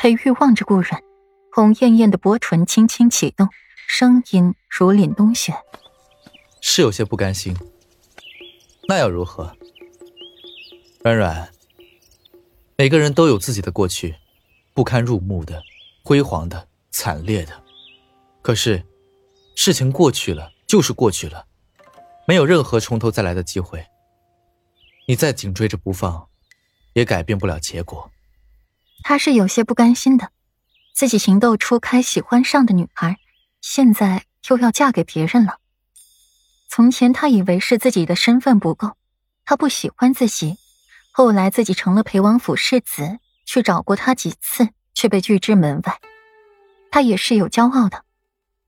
裴玉望着顾软，红艳艳的薄唇轻轻启动，声音如凛冬雪：“是有些不甘心，那又如何？软软，每个人都有自己的过去，不堪入目的、辉煌的、惨烈的。可是，事情过去了就是过去了，没有任何从头再来的机会。你再紧追着不放，也改变不了结果。”他是有些不甘心的，自己情窦初开喜欢上的女孩，现在又要嫁给别人了。从前他以为是自己的身份不够，他不喜欢自己。后来自己成了裴王府世子，去找过他几次，却被拒之门外。他也是有骄傲的，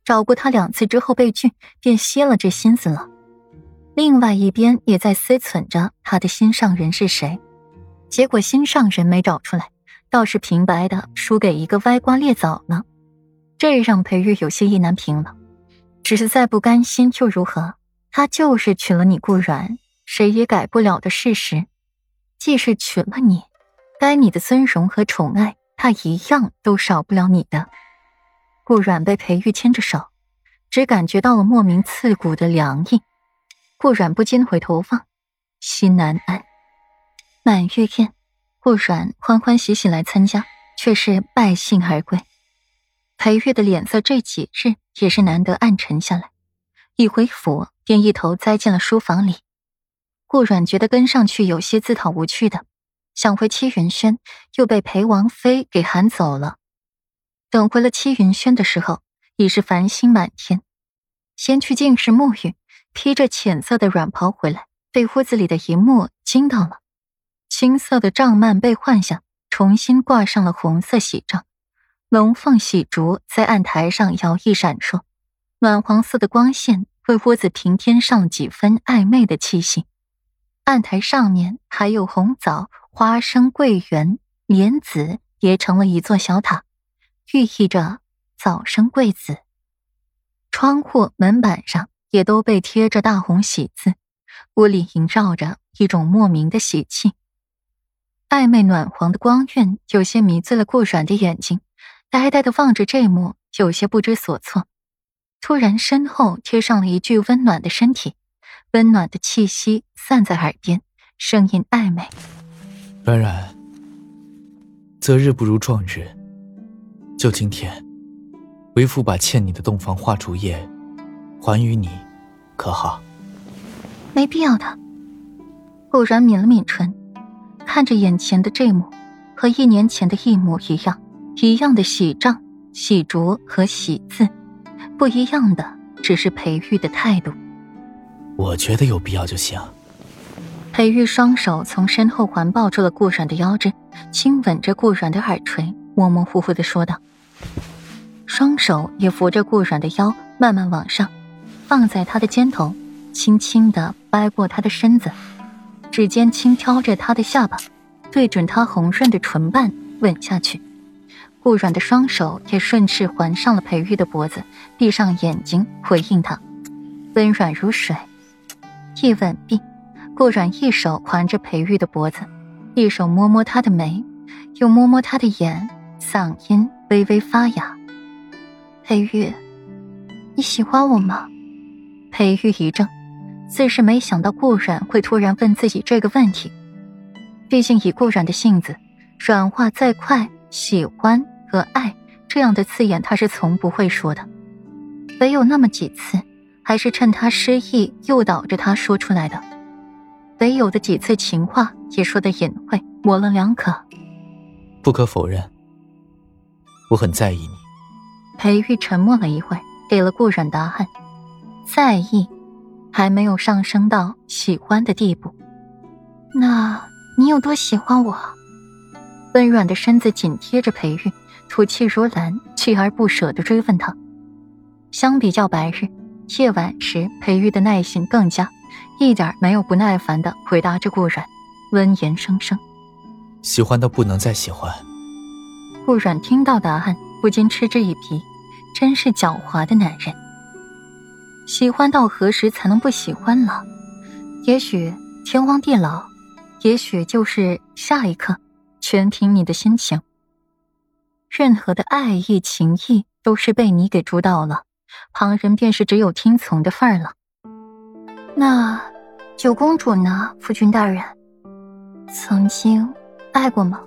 找过他两次之后被拒，便歇了这心思了。另外一边也在思忖着他的心上人是谁，结果心上人没找出来。倒是平白的输给一个歪瓜裂枣呢，这让裴玉有些意难平了。只是再不甘心又如何？他就是娶了你顾软，谁也改不了的事实。既是娶了你，该你的尊荣和宠爱，他一样都少不了你的。顾软被裴玉牵着手，只感觉到了莫名刺骨的凉意。顾软不禁回头望，心难安。满月宴。顾软欢欢喜喜来参加，却是败兴而归。裴玉的脸色这几日也是难得暗沉下来，一回府便一头栽进了书房里。顾软觉得跟上去有些自讨无趣的，想回七云轩，又被裴王妃给喊走了。等回了七云轩的时候，已是繁星满天。先去净室沐浴，披着浅色的软袍回来，被屋子里的一幕惊到了。青色的帐幔被换下，重新挂上了红色喜帐，龙凤喜烛在案台上摇曳闪烁，暖黄色的光线为屋子平添上了几分暧昧的气息。案台上面还有红枣、花生、桂圆、莲子叠成了一座小塔，寓意着早生贵子。窗户、门板上也都被贴着大红喜字，屋里萦绕着一种莫名的喜气。暧昧暖黄的光晕有些迷醉了顾软的眼睛，呆呆的望着这幕，有些不知所措。突然，身后贴上了一具温暖的身体，温暖的气息散在耳边，声音暧昧：“软软，择日不如撞日，就今天，为父把欠你的洞房花烛夜还于你，可好？”“没必要的。”顾然抿了抿唇。看着眼前的这幕，和一年前的一模一样，一样的喜帐、喜烛和喜字，不一样的只是裴玉的态度。我觉得有必要就行。裴玉双手从身后环抱住了顾软的腰肢，亲吻着顾软的耳垂，模模糊糊的说道，双手也扶着顾软的腰，慢慢往上，放在他的肩头，轻轻的掰过他的身子。指尖轻挑着他的下巴，对准他红润的唇瓣吻下去。顾软的双手也顺势环上了裴玉的脖子，闭上眼睛回应他，温软如水。一吻毕，顾软一手环着裴玉的脖子，一手摸摸他的眉，又摸摸他的眼，嗓音微微发哑：“裴玉，你喜欢我吗？”裴玉一怔。自是没想到顾软会突然问自己这个问题，毕竟以顾软的性子，软化再快，喜欢和爱这样的字眼他是从不会说的，唯有那么几次，还是趁他失忆诱导着他说出来的，唯有的几次情话也说的隐晦，模棱两可。不可否认，我很在意你。裴玉沉默了一会，给了顾软答案，在意。还没有上升到喜欢的地步，那你有多喜欢我？温软的身子紧贴着裴玉，吐气如兰，锲而不舍地追问他。相比较白日，夜晚时裴玉的耐心更佳，一点没有不耐烦的回答着顾软，温言声声：“喜欢到不能再喜欢。”顾软听到答案，不禁嗤之以鼻，真是狡猾的男人。喜欢到何时才能不喜欢了？也许天荒地老，也许就是下一刻，全凭你的心情。任何的爱意情意都是被你给主导了，旁人便是只有听从的份儿了。那九公主呢，夫君大人，曾经爱过吗？